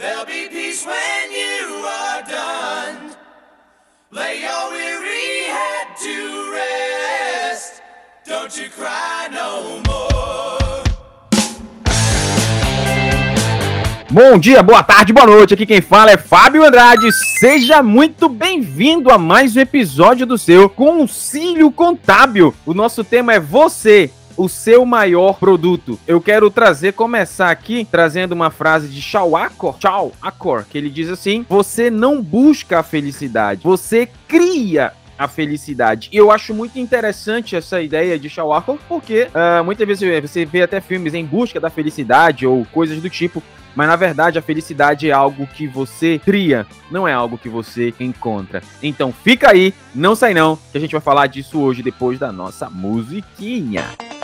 There'll be peace when you are done. Lay your weary head to rest. Don't you cry no more. Bom dia, boa tarde, boa noite. Aqui quem fala é Fábio Andrade. Seja muito bem-vindo a mais um episódio do seu Concílio Contábil. O nosso tema é você, o seu maior produto. Eu quero trazer, começar aqui, trazendo uma frase de Shaw Acor, Shaw Acor, que ele diz assim: Você não busca a felicidade, você cria a felicidade. E eu acho muito interessante essa ideia de Shaw Acor, porque uh, muitas vezes você vê até filmes em busca da felicidade ou coisas do tipo. Mas na verdade a felicidade é algo que você cria, não é algo que você encontra. Então fica aí, não sai não, que a gente vai falar disso hoje depois da nossa musiquinha. My,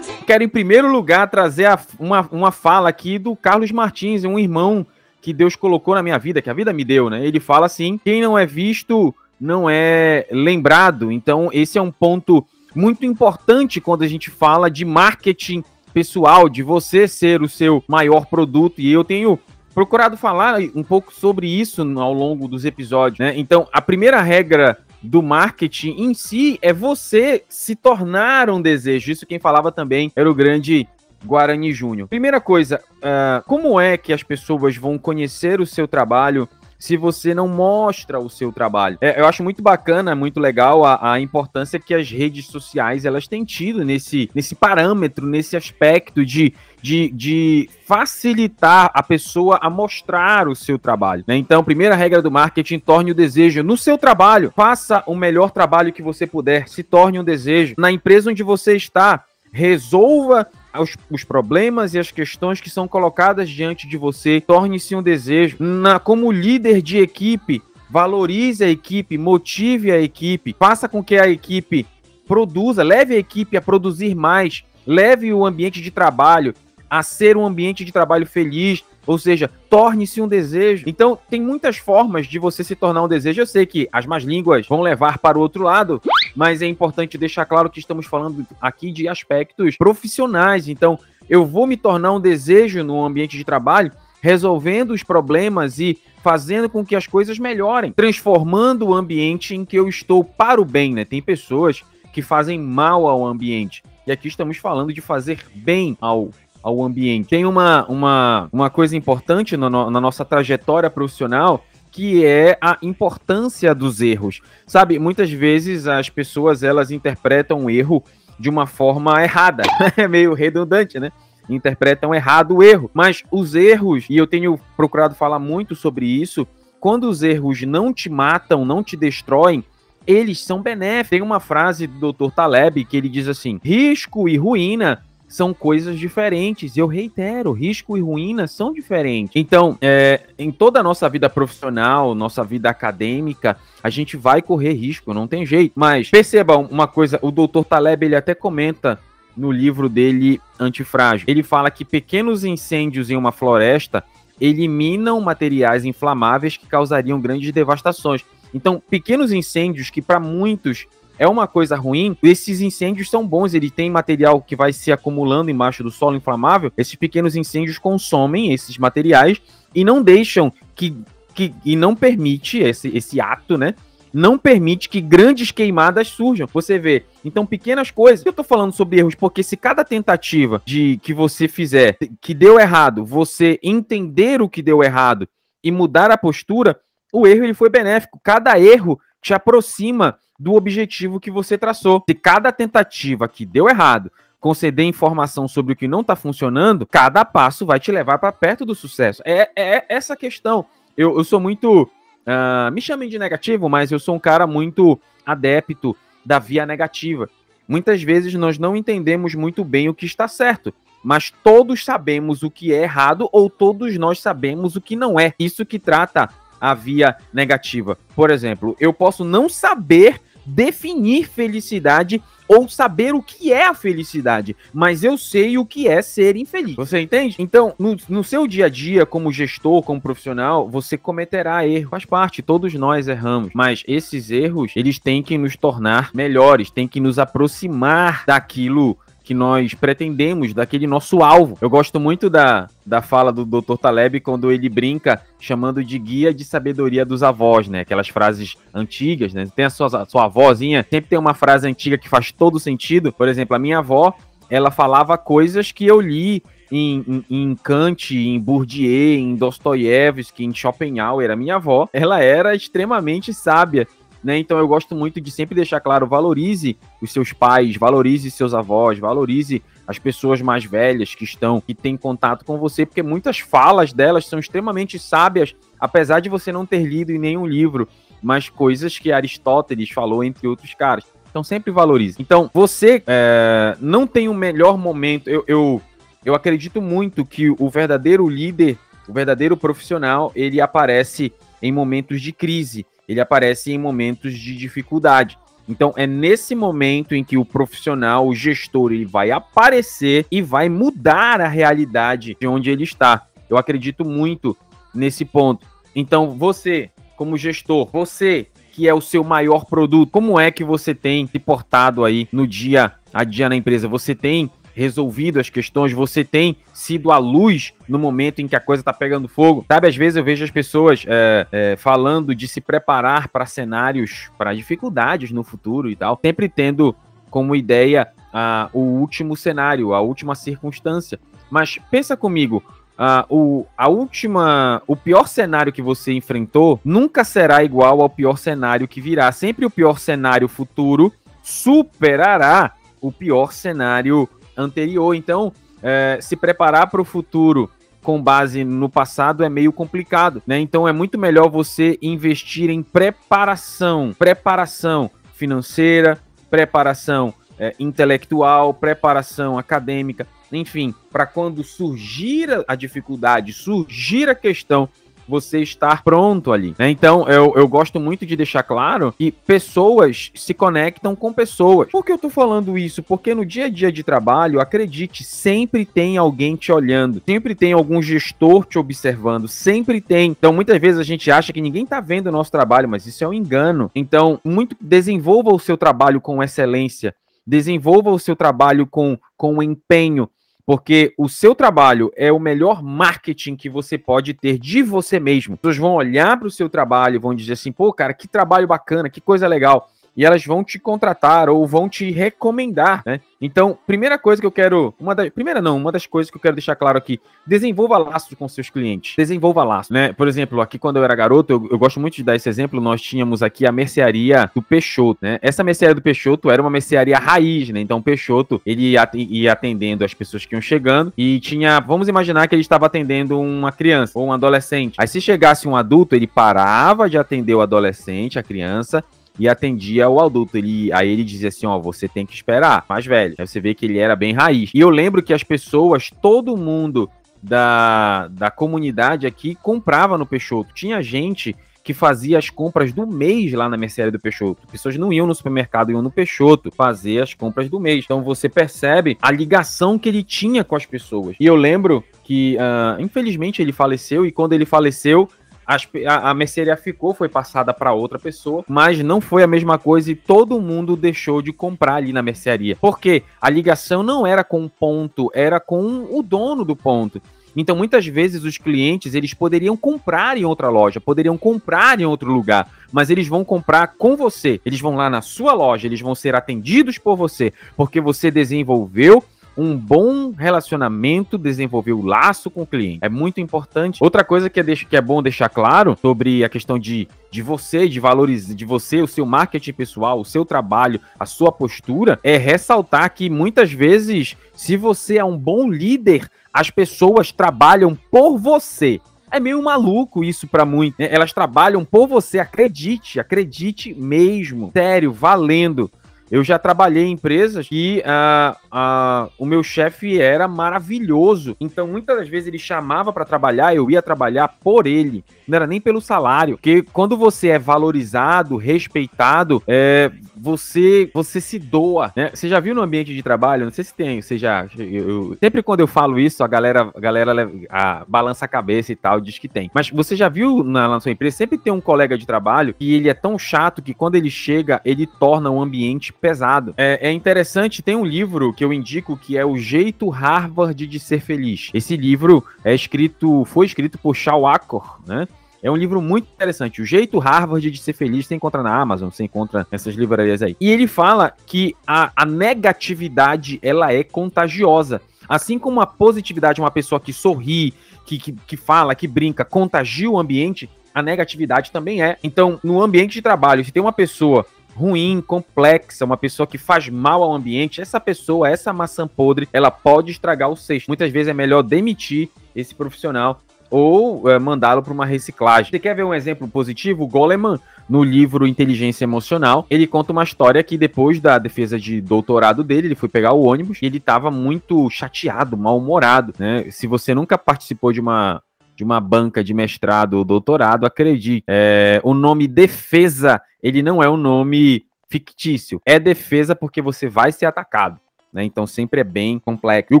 Quero em primeiro lugar trazer a- uma, uma fala aqui do Carlos Martins, um irmão que Deus colocou na minha vida, que a vida me deu, né? Ele fala assim: quem não é visto não é lembrado. Então, esse é um ponto muito importante quando a gente fala de marketing pessoal, de você ser o seu maior produto. E eu tenho procurado falar um pouco sobre isso ao longo dos episódios, né? Então, a primeira regra do marketing em si é você se tornar um desejo. Isso quem falava também era o grande Guarani Júnior. Primeira coisa, ah, como é que as pessoas vão conhecer o seu trabalho se você não mostra o seu trabalho? É, eu acho muito bacana, muito legal a, a importância que as redes sociais elas têm tido nesse, nesse parâmetro, nesse aspecto de, de, de facilitar a pessoa a mostrar o seu trabalho. né? Então, primeira regra do marketing, torne o desejo no seu trabalho. Faça o melhor trabalho que você puder, se torne um desejo. Na empresa onde você está, resolva os, os problemas e as questões que são colocadas diante de você, torne-se um desejo. Na, como líder de equipe, valorize a equipe, motive a equipe, faça com que a equipe produza, leve a equipe a produzir mais, leve o ambiente de trabalho a ser um ambiente de trabalho feliz, ou seja, torne-se um desejo. Então, tem muitas formas de você se tornar um desejo. Eu sei que as más línguas vão levar para o outro lado, mas é importante deixar claro que estamos falando aqui de aspectos profissionais. Então, eu vou me tornar um desejo no ambiente de trabalho, resolvendo os problemas e fazendo com que as coisas melhorem, transformando o ambiente em que eu estou para o bem, né? Tem pessoas que fazem mal ao ambiente. E aqui estamos falando de fazer bem ao ao ambiente. Tem uma, uma, uma coisa importante no- no- na nossa trajetória profissional que é a importância dos erros. Sabe, muitas vezes as pessoas elas interpretam o erro de uma forma errada. É meio redundante, né? Interpretam errado o erro. Mas os erros, e eu tenho procurado falar muito sobre isso, quando os erros não te matam, não te destroem, eles são benéficos. Tem uma frase do Dr. Taleb que ele diz assim: risco e ruína são coisas diferentes. Eu reitero, risco e ruína são diferentes. Então, é, em toda a nossa vida profissional, nossa vida acadêmica, a gente vai correr risco, não tem jeito. Mas perceba uma coisa, o Dr. Taleb ele até comenta no livro dele Antifrágil. Ele fala que pequenos incêndios em uma floresta eliminam materiais inflamáveis que causariam grandes devastações. Então, pequenos incêndios que para muitos é uma coisa ruim, esses incêndios são bons, ele tem material que vai se acumulando embaixo do solo inflamável, esses pequenos incêndios consomem esses materiais e não deixam que, que e não permite esse, esse ato, né? Não permite que grandes queimadas surjam. Você vê. Então, pequenas coisas. Eu tô falando sobre erros porque se cada tentativa de que você fizer que deu errado, você entender o que deu errado e mudar a postura, o erro ele foi benéfico. Cada erro te aproxima do objetivo que você traçou. Se cada tentativa que deu errado conceder informação sobre o que não está funcionando, cada passo vai te levar para perto do sucesso. É, é essa questão. Eu, eu sou muito. ah, me chamem de negativo, mas eu sou um cara muito adepto da via negativa. Muitas vezes nós não entendemos muito bem o que está certo, mas todos sabemos o que é errado ou todos nós sabemos o que não é. Isso que trata a via negativa. Por exemplo, eu posso não saber definir felicidade ou saber o que é a felicidade, mas eu sei o que é ser infeliz. Você entende? Então, no, no seu dia a dia, como gestor, como profissional, você cometerá erros. Faz parte, todos nós erramos. Mas esses erros, eles têm que nos tornar melhores, têm que nos aproximar daquilo que nós pretendemos, daquele nosso alvo. Eu gosto muito da, da fala do Dr. Taleb quando ele brinca chamando de guia de sabedoria dos avós, né? Aquelas frases antigas, né? Tem a sua, a sua avózinha, sempre tem uma frase antiga que faz todo sentido. Por exemplo, a minha avó, ela falava coisas que eu li em, em, em Kant, em Bourdieu, em Dostoiévski, em Schopenhauer. A minha avó, ela era extremamente sábia né? Então eu gosto muito de sempre deixar claro, valorize os seus pais, valorize seus avós, valorize as pessoas mais velhas que estão, que têm contato com você, porque muitas falas delas são extremamente sábias, apesar de você não ter lido em nenhum livro, mas coisas que Aristóteles falou, entre outros caras. Então sempre valorize. Então, você é, não tem o um melhor momento. Eu, eu, eu acredito muito que o verdadeiro líder, o verdadeiro profissional, ele aparece em momentos de crise ele aparece em momentos de dificuldade. Então é nesse momento em que o profissional, o gestor, ele vai aparecer e vai mudar a realidade de onde ele está. Eu acredito muito nesse ponto. Então você, como gestor, você que é o seu maior produto, como é que você tem se portado aí no dia a dia na empresa? Você tem resolvido as questões, você tem sido a luz no momento em que a coisa tá pegando fogo. Sabe, às vezes eu vejo as pessoas é, é, falando de se preparar para cenários, para dificuldades no futuro e tal, sempre tendo como ideia uh, o último cenário, a última circunstância. Mas pensa comigo, Uh, o, a última, o pior cenário que você enfrentou nunca será igual ao pior cenário que virá. Sempre o pior cenário futuro superará o pior cenário anterior. Então, é, se preparar para o futuro com base no passado é meio complicado, né? Então é muito melhor você investir em preparação, preparação financeira, preparação é, intelectual, preparação acadêmica, enfim, para quando surgir a dificuldade, surgir a questão você estar pronto ali. Né? Então, eu, eu gosto muito de deixar claro que pessoas se conectam com pessoas. Por que eu tô falando isso? Porque no dia a dia de trabalho, acredite, sempre tem alguém te olhando, sempre tem algum gestor te observando, sempre tem. Então, muitas vezes a gente acha que ninguém tá vendo o nosso trabalho, mas isso é um engano. Então, muito desenvolva o seu trabalho com excelência, desenvolva o seu trabalho com, com empenho, porque o seu trabalho é o melhor marketing que você pode ter de você mesmo. As pessoas vão olhar para o seu trabalho vão dizer assim: pô, cara, que trabalho bacana, que coisa legal e elas vão te contratar ou vão te recomendar, né? Então, primeira coisa que eu quero, uma primeira não, uma das coisas que eu quero deixar claro aqui, desenvolva laços com seus clientes, desenvolva laços, né? Por exemplo, aqui quando eu era garoto, eu, eu, gosto muito de dar esse exemplo, nós tínhamos aqui a mercearia do Peixoto, né? Essa mercearia do Peixoto era uma mercearia raiz, né? Então, Peixoto, ele ia atendendo as pessoas que iam chegando e tinha, vamos imaginar que ele estava atendendo uma criança ou um adolescente. Aí, se chegasse um adulto, ele parava de atender o adolescente, a criança, e atendia o adulto. Ele, aí ele dizia assim: ó, você tem que esperar, mais velho. Aí você vê que ele era bem raiz. E eu lembro que as pessoas, todo mundo da, da comunidade aqui comprava no Peixoto. Tinha gente que fazia as compras do mês lá na mercearia do Peixoto. Pessoas não iam no supermercado, iam no Peixoto fazer as compras do mês. Então você percebe a ligação que ele tinha com as pessoas. E eu lembro que, uh, infelizmente, ele faleceu, e quando ele faleceu, a, a mercearia ficou, foi passada para outra pessoa, mas não foi a mesma coisa e todo mundo deixou de comprar ali na mercearia. Porque a ligação não era com o ponto, era com o dono do ponto. Então, muitas vezes os clientes, eles poderiam comprar em outra loja, poderiam comprar em outro lugar, mas eles vão comprar com você. Eles vão lá na sua loja, eles vão ser atendidos por você, porque você desenvolveu um bom relacionamento, desenvolver o laço com o cliente. É muito importante. Outra coisa que é, que é bom deixar claro sobre a questão de, de você, de valores, de você, o seu marketing pessoal, o seu trabalho, a sua postura, é ressaltar que muitas vezes, se você é um bom líder, as pessoas trabalham por você. É meio maluco isso para muitos. Né? Elas trabalham por você, acredite, acredite mesmo. Sério, valendo. Eu já trabalhei em empresas e uh, uh, o meu chefe era maravilhoso. Então, muitas das vezes ele chamava para trabalhar, eu ia trabalhar por ele. Não era nem pelo salário. Porque quando você é valorizado, respeitado, é, você você se doa, né? Você já viu no ambiente de trabalho? Não sei se tem, você já. eu- eu- sempre quando eu falo isso, a galera, a galera a- balança a cabeça e tal, diz que tem. Mas você já viu na, na sua empresa? Sempre tem um colega de trabalho que ele é tão chato que quando ele chega, ele torna o ambiente pesado. É, é interessante, tem um livro que eu indico que é O Jeito Harvard de Ser Feliz. Esse livro é escrito, foi escrito por Shao Akor, né? É um livro muito interessante. O jeito Harvard de ser feliz você encontra na Amazon, você encontra nessas livrarias aí. E ele fala que a, a negatividade ela é contagiosa. Assim como a positividade, uma pessoa que sorri, que, que, que fala, que brinca, contagia o ambiente, a negatividade também é. Então, no ambiente de trabalho, se tem uma pessoa ruim, complexa, uma pessoa que faz mal ao ambiente, essa pessoa, essa maçã podre, ela pode estragar o cesto. Muitas vezes é melhor demitir esse profissional ou é, mandá-lo para uma reciclagem. Você quer ver um exemplo positivo? O Goleman, no livro Inteligência Emocional, ele conta uma história que depois da defesa de doutorado dele, ele foi pegar o ônibus e ele estava muito chateado, mal-humorado, né? Se você nunca participou de uma de uma banca de mestrado ou doutorado, acredite, é, o nome defesa, ele não é um nome fictício. É defesa porque você vai ser atacado. Né? Então sempre é bem complexo. E o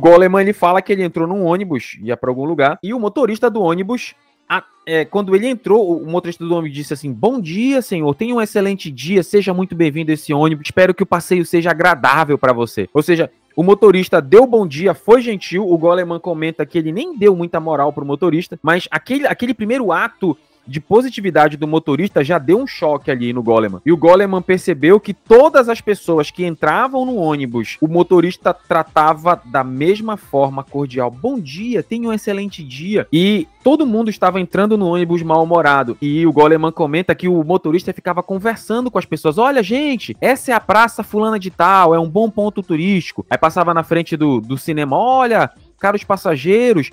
Goleman ele fala que ele entrou num ônibus, ia para algum lugar, e o motorista do ônibus, a- é, quando ele entrou, o motorista do ônibus disse assim: Bom dia, senhor, tenha um excelente dia, seja muito bem-vindo a esse ônibus, espero que o passeio seja agradável para você. Ou seja, o motorista deu bom dia, foi gentil. O Goleman comenta que ele nem deu muita moral pro motorista, mas aquele, aquele primeiro ato de positividade do motorista já deu um choque ali no Goleman. E o Goleman percebeu que todas as pessoas que entravam no ônibus, o motorista tratava da mesma forma cordial. Bom dia, tenha um excelente dia. E todo mundo estava entrando no ônibus mal-humorado. E o Goleman comenta que o motorista ficava conversando com as pessoas. Olha, gente, essa é a praça fulana de tal, é um bom ponto turístico. Aí passava na frente do, do cinema, olha, caros passageiros,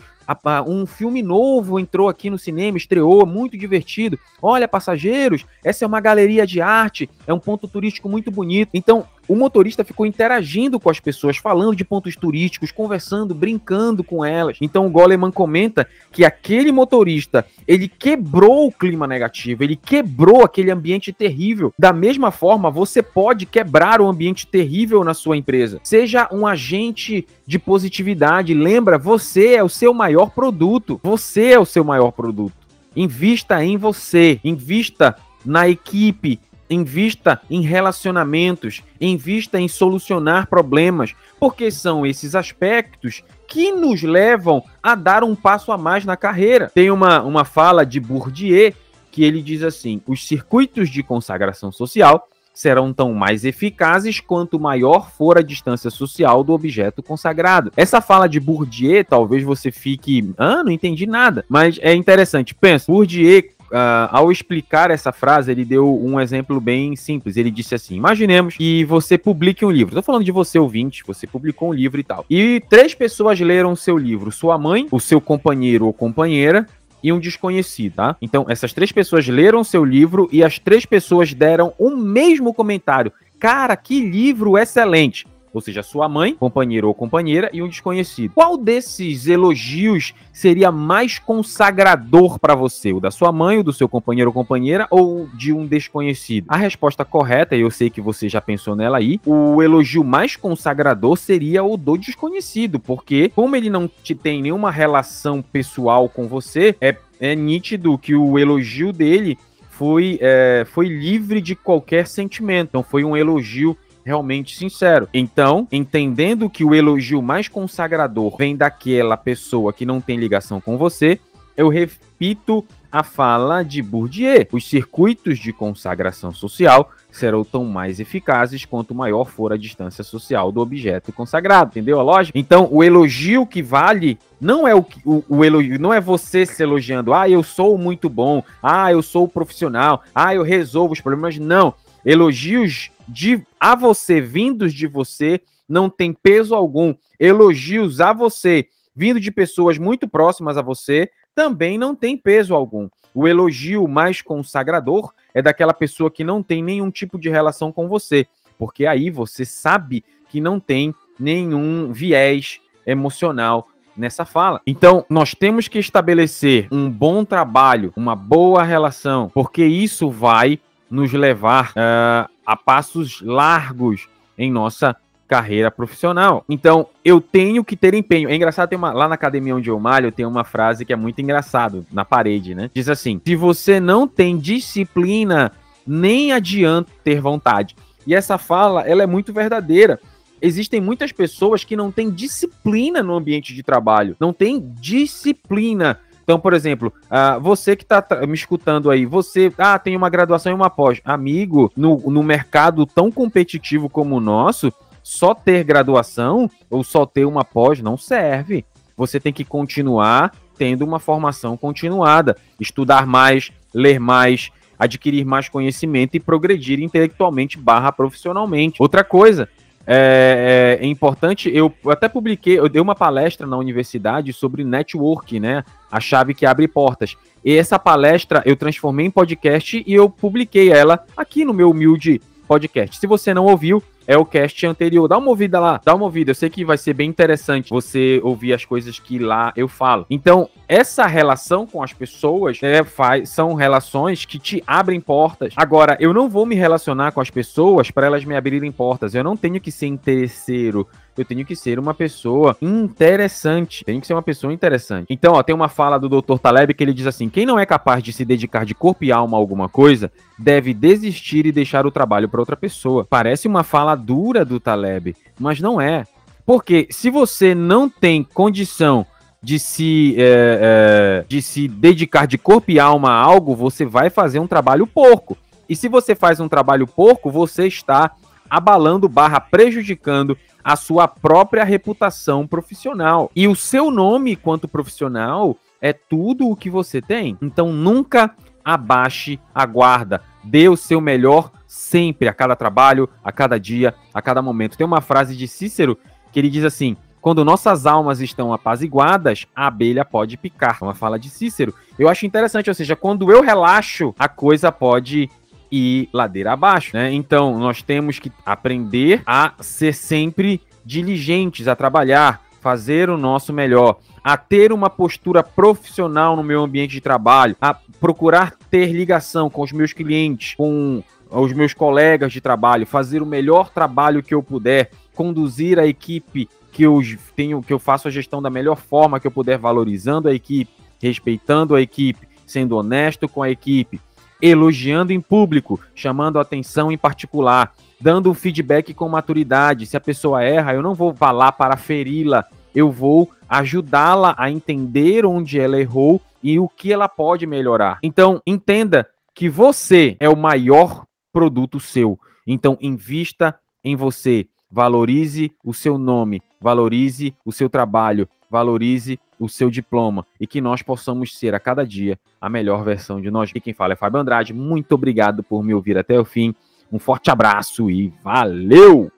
um filme novo entrou aqui no cinema, estreou, muito divertido. Olha, passageiros, essa é uma galeria de arte, é um ponto turístico muito bonito. Então, o motorista ficou interagindo com as pessoas, falando de pontos turísticos, conversando, brincando com elas. Então, o Goleman comenta que aquele motorista, ele quebrou o clima negativo, ele quebrou aquele ambiente terrível. Da mesma forma, você pode quebrar o ambiente terrível na sua empresa. Seja um agente de positividade. Lembra, você é o seu maior produto. Você é o seu maior produto. Invista em você, invista na equipe, invista em relacionamentos, invista em solucionar problemas, porque são esses aspectos que nos levam a dar um passo a mais na carreira. Tem uma, uma fala de Bourdieu que ele diz assim: os circuitos de consagração social serão tão mais eficazes quanto maior for a distância social do objeto consagrado. Essa fala de Bourdieu, talvez você fique, ah, não entendi nada, mas é interessante. Pensa, Bourdieu ah, ao explicar essa frase, ele deu um exemplo bem simples. Ele disse assim: Imaginemos que você publique um livro. Estou falando de você, ouvinte, você publicou um livro e tal. E três pessoas leram o seu livro: sua mãe, o seu companheiro ou companheira. E um desconhecido, tá? Então, essas três pessoas leram seu livro e as três pessoas deram o mesmo comentário. Cara, que livro excelente! Ou seja, sua mãe, companheiro ou companheira e um desconhecido. Qual desses elogios seria mais consagrador para você? O da sua mãe, o do seu companheiro ou companheira ou de um desconhecido? A resposta correta, e eu sei que você já pensou nela aí, o elogio mais consagrador seria o do desconhecido, porque como ele não te tem nenhuma relação pessoal com você, é, é nítido que o elogio dele foi, é, foi livre de qualquer sentimento. Então foi um elogio realmente sincero. Então, entendendo que o elogio mais consagrador vem daquela pessoa que não tem ligação com você, eu repito a fala de Bourdieu. Os circuitos de consagração social serão tão mais eficazes quanto maior for a distância social do objeto consagrado. Entendeu a lógica? Então, o elogio que vale não é o, o, o elogio, não é você se elogiando. Ah, eu sou muito bom. Ah, eu sou profissional. Ah, eu resolvo os problemas. Não. Elogios de a você vindos de você não tem peso algum. Elogios a você vindo de pessoas muito próximas a você também não tem peso algum. O elogio mais consagrador é daquela pessoa que não tem nenhum tipo de relação com você, porque aí você sabe que não tem nenhum viés emocional nessa fala. Então, nós temos que estabelecer um bom trabalho, uma boa relação, porque isso vai nos levar ah, a passos largos em nossa carreira profissional. Então, eu tenho que ter empenho. É engraçado, tem uma, lá na academia onde eu malho, tem uma frase que é muito engraçado na parede, né? Diz assim: se você não tem disciplina, nem adianta ter vontade. E essa fala, ela é muito verdadeira. Existem muitas pessoas que não têm disciplina no ambiente de trabalho, não tem disciplina. Então, por exemplo, ah, você que está me escutando aí, você ah, tem uma graduação e uma pós. Amigo, no, no mercado tão competitivo como o nosso, só ter graduação ou só ter uma pós não serve. Você tem que continuar tendo uma formação continuada, estudar mais, ler mais, adquirir mais conhecimento e progredir intelectualmente barra profissionalmente. Outra coisa, é, é, é importante, eu até publiquei, eu dei uma palestra na universidade sobre network, né? A chave que abre portas. E essa palestra eu transformei em podcast e eu publiquei ela aqui no meu humilde podcast. Se você não ouviu, é o cast anterior. Dá uma ouvida lá, dá uma ouvida. Eu sei que vai ser bem interessante você ouvir as coisas que lá eu falo. Então, essa relação com as pessoas é, faz, são relações que te abrem portas. Agora, eu não vou me relacionar com as pessoas para elas me abrirem portas. Eu não tenho que ser interesseiro. Eu tenho que ser uma pessoa interessante. Tenho que ser uma pessoa interessante. Então, ó, tem uma fala do Dr. Taleb que ele diz assim: quem não é capaz de se dedicar de corpo e alma a alguma coisa, deve desistir e deixar o trabalho para outra pessoa. Parece uma fala dura do Taleb, mas não é. Porque se você não tem condição de se, é, é, de se dedicar de corpo e alma a algo, você vai fazer um trabalho porco. E se você faz um trabalho porco, você está abalando barra prejudicando a sua própria reputação profissional. E o seu nome quanto profissional é tudo o que você tem. Então nunca abaixe a guarda. Dê o seu melhor sempre, a cada trabalho, a cada dia, a cada momento. Tem uma frase de Cícero que ele diz assim: quando nossas almas estão apaziguadas, a abelha pode picar. Uma fala de Cícero. Eu acho interessante, ou seja, quando eu relaxo, a coisa pode ir ladeira abaixo, né? Então, nós temos que aprender a ser sempre diligentes, a trabalhar, fazer o nosso melhor, a ter uma postura profissional no meu ambiente de trabalho, a procurar ter ligação com os meus clientes, com os meus colegas de trabalho, fazer o melhor trabalho que eu puder, conduzir a equipe que eu tenho, que eu faço a gestão da melhor forma que eu puder, valorizando a equipe, respeitando a equipe, sendo honesto com a equipe, elogiando em público, chamando atenção em particular, dando feedback com maturidade. Se a pessoa erra, eu não vou falar para feri-la, eu vou ajudá-la a entender onde ela errou e o que ela pode melhorar. Então, entenda que você é o maior produto seu. Então, invista em você. Valorize o seu nome, valorize o seu trabalho, valorize o seu diploma e que nós possamos ser a cada dia a melhor versão de nós. E quem fala é Fábio Andrade. Muito obrigado por me ouvir até o fim. Um forte abraço e valeu!